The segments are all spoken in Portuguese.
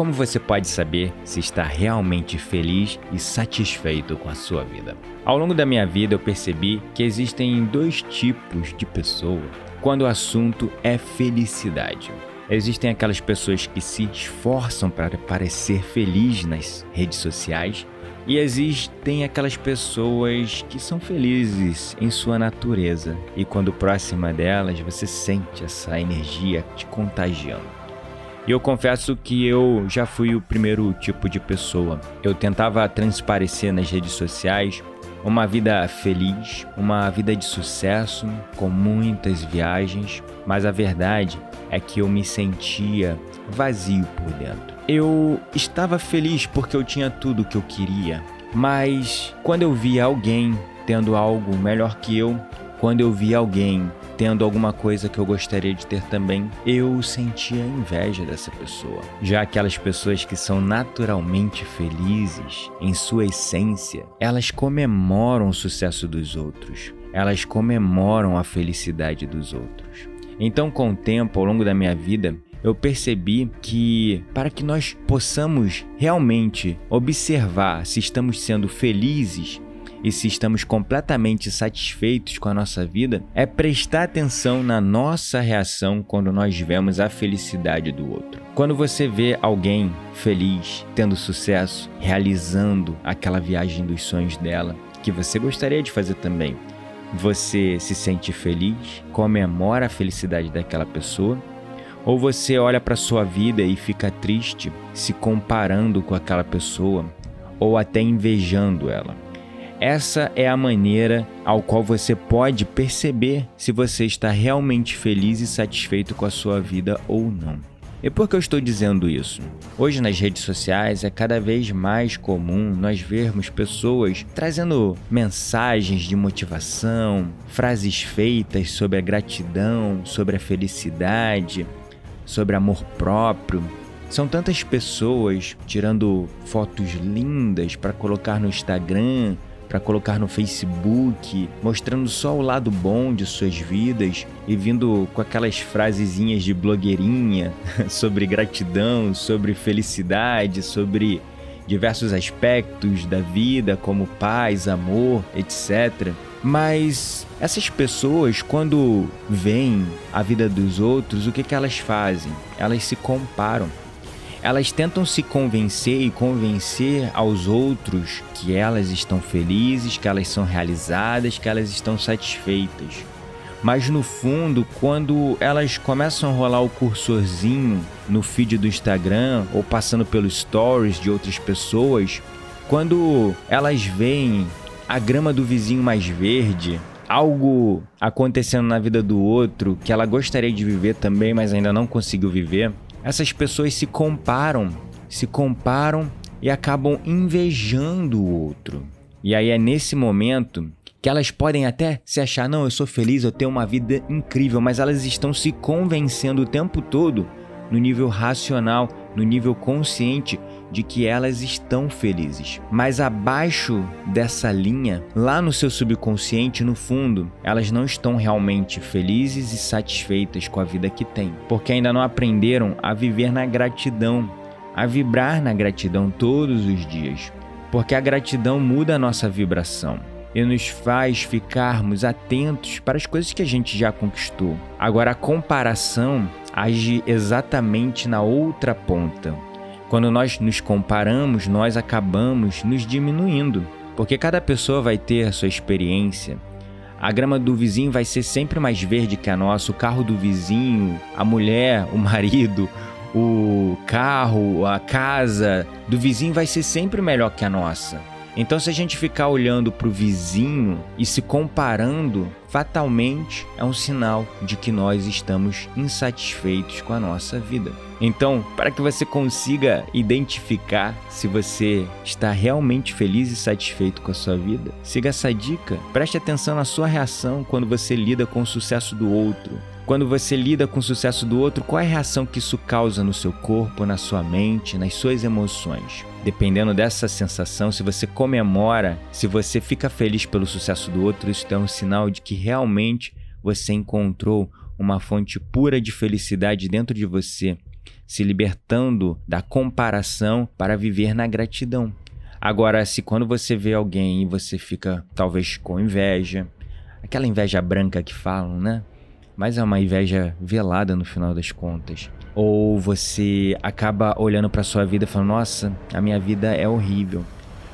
Como você pode saber se está realmente feliz e satisfeito com a sua vida? Ao longo da minha vida eu percebi que existem dois tipos de pessoa quando o assunto é felicidade. Existem aquelas pessoas que se esforçam para parecer feliz nas redes sociais e existem aquelas pessoas que são felizes em sua natureza e quando próxima delas você sente essa energia te contagiando. E eu confesso que eu já fui o primeiro tipo de pessoa. Eu tentava transparecer nas redes sociais uma vida feliz, uma vida de sucesso, com muitas viagens, mas a verdade é que eu me sentia vazio por dentro. Eu estava feliz porque eu tinha tudo o que eu queria, mas quando eu via alguém tendo algo melhor que eu, quando eu via alguém tendo alguma coisa que eu gostaria de ter também, eu sentia inveja dessa pessoa. Já aquelas pessoas que são naturalmente felizes em sua essência, elas comemoram o sucesso dos outros. Elas comemoram a felicidade dos outros. Então, com o tempo, ao longo da minha vida, eu percebi que para que nós possamos realmente observar se estamos sendo felizes e se estamos completamente satisfeitos com a nossa vida, é prestar atenção na nossa reação quando nós vemos a felicidade do outro. Quando você vê alguém feliz, tendo sucesso, realizando aquela viagem dos sonhos dela, que você gostaria de fazer também, você se sente feliz, comemora a felicidade daquela pessoa, ou você olha para sua vida e fica triste, se comparando com aquela pessoa ou até invejando ela. Essa é a maneira ao qual você pode perceber se você está realmente feliz e satisfeito com a sua vida ou não. E por que eu estou dizendo isso? Hoje nas redes sociais é cada vez mais comum nós vermos pessoas trazendo mensagens de motivação, frases feitas sobre a gratidão, sobre a felicidade, sobre amor próprio. São tantas pessoas tirando fotos lindas para colocar no Instagram, para colocar no Facebook, mostrando só o lado bom de suas vidas e vindo com aquelas frasezinhas de blogueirinha sobre gratidão, sobre felicidade, sobre diversos aspectos da vida, como paz, amor, etc. Mas essas pessoas, quando veem a vida dos outros, o que, que elas fazem? Elas se comparam elas tentam se convencer e convencer aos outros que elas estão felizes, que elas são realizadas, que elas estão satisfeitas. Mas no fundo, quando elas começam a rolar o cursorzinho no feed do Instagram ou passando pelos stories de outras pessoas, quando elas veem a grama do vizinho mais verde, algo acontecendo na vida do outro que ela gostaria de viver também, mas ainda não conseguiu viver, essas pessoas se comparam, se comparam e acabam invejando o outro. E aí é nesse momento que elas podem até se achar, não, eu sou feliz, eu tenho uma vida incrível, mas elas estão se convencendo o tempo todo no nível racional, no nível consciente de que elas estão felizes. Mas abaixo dessa linha, lá no seu subconsciente, no fundo, elas não estão realmente felizes e satisfeitas com a vida que têm, porque ainda não aprenderam a viver na gratidão, a vibrar na gratidão todos os dias. porque a gratidão muda a nossa vibração e nos faz ficarmos atentos para as coisas que a gente já conquistou. Agora, a comparação age exatamente na outra ponta. Quando nós nos comparamos, nós acabamos nos diminuindo, porque cada pessoa vai ter a sua experiência. A grama do vizinho vai ser sempre mais verde que a nossa, o carro do vizinho, a mulher, o marido, o carro, a casa do vizinho vai ser sempre melhor que a nossa. Então, se a gente ficar olhando para o vizinho e se comparando, fatalmente é um sinal de que nós estamos insatisfeitos com a nossa vida. Então, para que você consiga identificar se você está realmente feliz e satisfeito com a sua vida, siga essa dica. Preste atenção na sua reação quando você lida com o sucesso do outro. Quando você lida com o sucesso do outro, qual é a reação que isso causa no seu corpo, na sua mente, nas suas emoções? Dependendo dessa sensação, se você comemora, se você fica feliz pelo sucesso do outro, isso é um sinal de que realmente você encontrou uma fonte pura de felicidade dentro de você, se libertando da comparação para viver na gratidão. Agora, se quando você vê alguém e você fica talvez com inveja, aquela inveja branca que falam, né? Mas é uma inveja velada no final das contas. Ou você acaba olhando para sua vida e falando: "Nossa, a minha vida é horrível".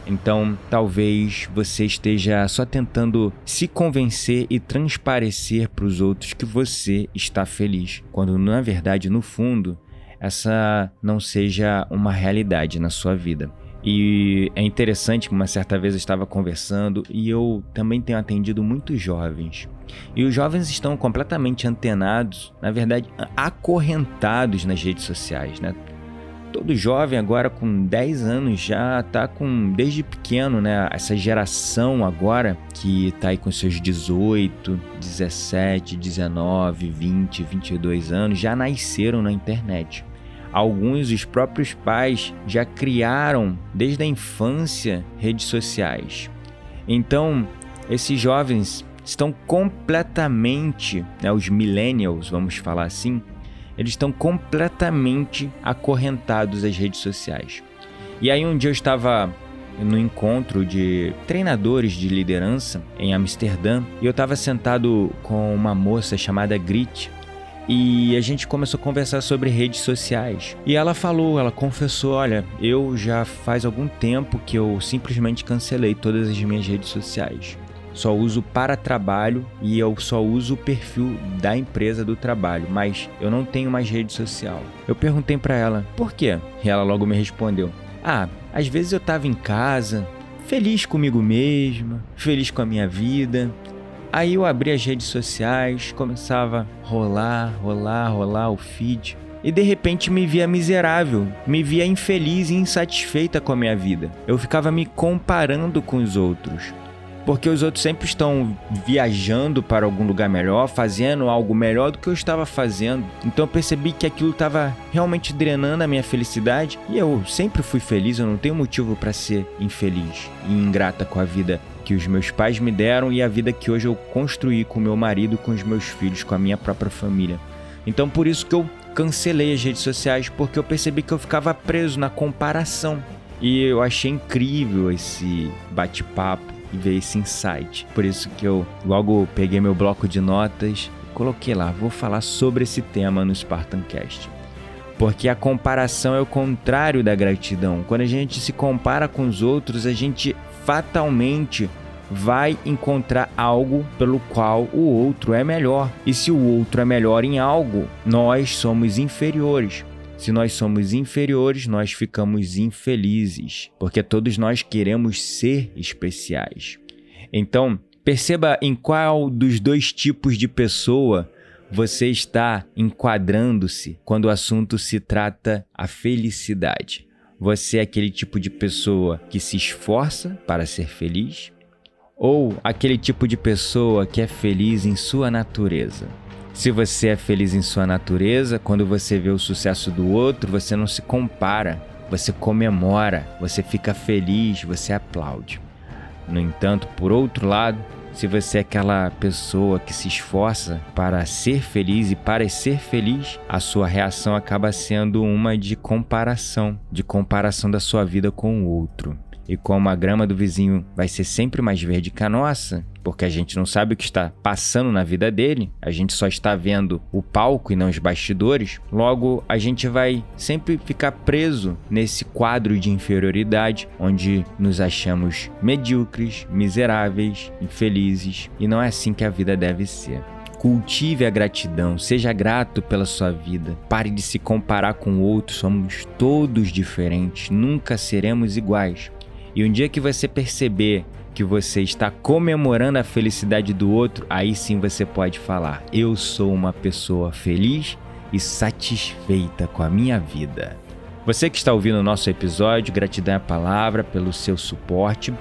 Então, talvez você esteja só tentando se convencer e transparecer para os outros que você está feliz, quando na verdade, no fundo, essa não seja uma realidade na sua vida. E é interessante que uma certa vez eu estava conversando e eu também tenho atendido muitos jovens. E os jovens estão completamente antenados, na verdade, acorrentados nas redes sociais, né? Todo jovem agora com 10 anos já tá com desde pequeno, né? Essa geração agora que tá aí com seus 18, 17, 19, 20, 22 anos já nasceram na internet. Alguns, os próprios pais, já criaram desde a infância redes sociais. Então, esses jovens estão completamente, né, os millennials, vamos falar assim, eles estão completamente acorrentados às redes sociais. E aí um dia eu estava no encontro de treinadores de liderança em Amsterdã e eu estava sentado com uma moça chamada Grit e a gente começou a conversar sobre redes sociais. E ela falou, ela confessou: Olha, eu já faz algum tempo que eu simplesmente cancelei todas as minhas redes sociais. Só uso para trabalho e eu só uso o perfil da empresa do trabalho, mas eu não tenho mais rede social. Eu perguntei para ela: Por quê? E ela logo me respondeu: Ah, às vezes eu tava em casa, feliz comigo mesma, feliz com a minha vida, Aí eu abri as redes sociais, começava a rolar, rolar, rolar o feed. E de repente me via miserável, me via infeliz e insatisfeita com a minha vida. Eu ficava me comparando com os outros. Porque os outros sempre estão viajando para algum lugar melhor, fazendo algo melhor do que eu estava fazendo. Então eu percebi que aquilo estava realmente drenando a minha felicidade. E eu sempre fui feliz, eu não tenho motivo para ser infeliz e ingrata com a vida que os meus pais me deram e a vida que hoje eu construí com meu marido, com os meus filhos, com a minha própria família. Então por isso que eu cancelei as redes sociais, porque eu percebi que eu ficava preso na comparação. E eu achei incrível esse bate-papo e ver esse insight. Por isso que eu logo peguei meu bloco de notas e coloquei lá, vou falar sobre esse tema no Spartancast. Porque a comparação é o contrário da gratidão. Quando a gente se compara com os outros, a gente fatalmente vai encontrar algo pelo qual o outro é melhor. E se o outro é melhor em algo, nós somos inferiores. Se nós somos inferiores, nós ficamos infelizes, porque todos nós queremos ser especiais. Então, perceba em qual dos dois tipos de pessoa você está enquadrando-se quando o assunto se trata a felicidade. Você é aquele tipo de pessoa que se esforça para ser feliz? Ou aquele tipo de pessoa que é feliz em sua natureza? Se você é feliz em sua natureza, quando você vê o sucesso do outro, você não se compara, você comemora, você fica feliz, você aplaude. No entanto, por outro lado, se você é aquela pessoa que se esforça para ser feliz e parecer feliz, a sua reação acaba sendo uma de comparação, de comparação da sua vida com o outro. E como a grama do vizinho vai ser sempre mais verde que a nossa, porque a gente não sabe o que está passando na vida dele, a gente só está vendo o palco e não os bastidores, logo a gente vai sempre ficar preso nesse quadro de inferioridade onde nos achamos medíocres, miseráveis, infelizes, e não é assim que a vida deve ser. Cultive a gratidão, seja grato pela sua vida. Pare de se comparar com outros, somos todos diferentes, nunca seremos iguais. E um dia que você perceber que você está comemorando a felicidade do outro, aí sim você pode falar: Eu sou uma pessoa feliz e satisfeita com a minha vida. Você que está ouvindo o nosso episódio, gratidão é a palavra pelo seu suporte.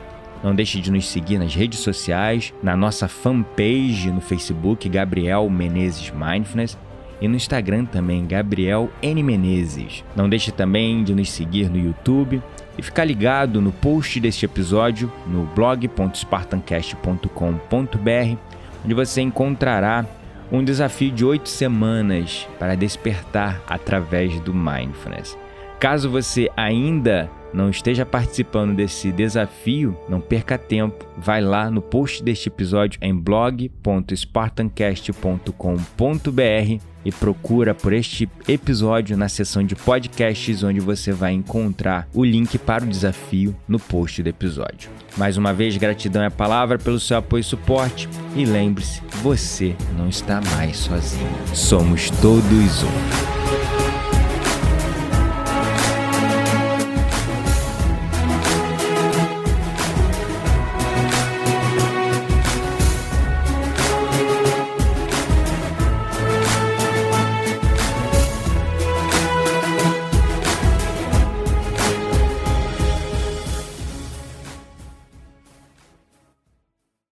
Não deixe de nos seguir nas redes sociais, na nossa fanpage no Facebook, Gabriel Menezes Mindfulness, e no Instagram também, Gabriel N. Menezes. Não deixe também de nos seguir no YouTube e ficar ligado no post deste episódio no blog.spartancast.com.br, onde você encontrará um desafio de oito semanas para despertar através do Mindfulness. Caso você ainda não esteja participando desse desafio, não perca tempo. Vai lá no post deste episódio em blog.spartancast.com.br e procura por este episódio na seção de podcasts, onde você vai encontrar o link para o desafio no post do episódio. Mais uma vez, gratidão é a palavra pelo seu apoio e suporte. E lembre-se, você não está mais sozinho. Somos todos um.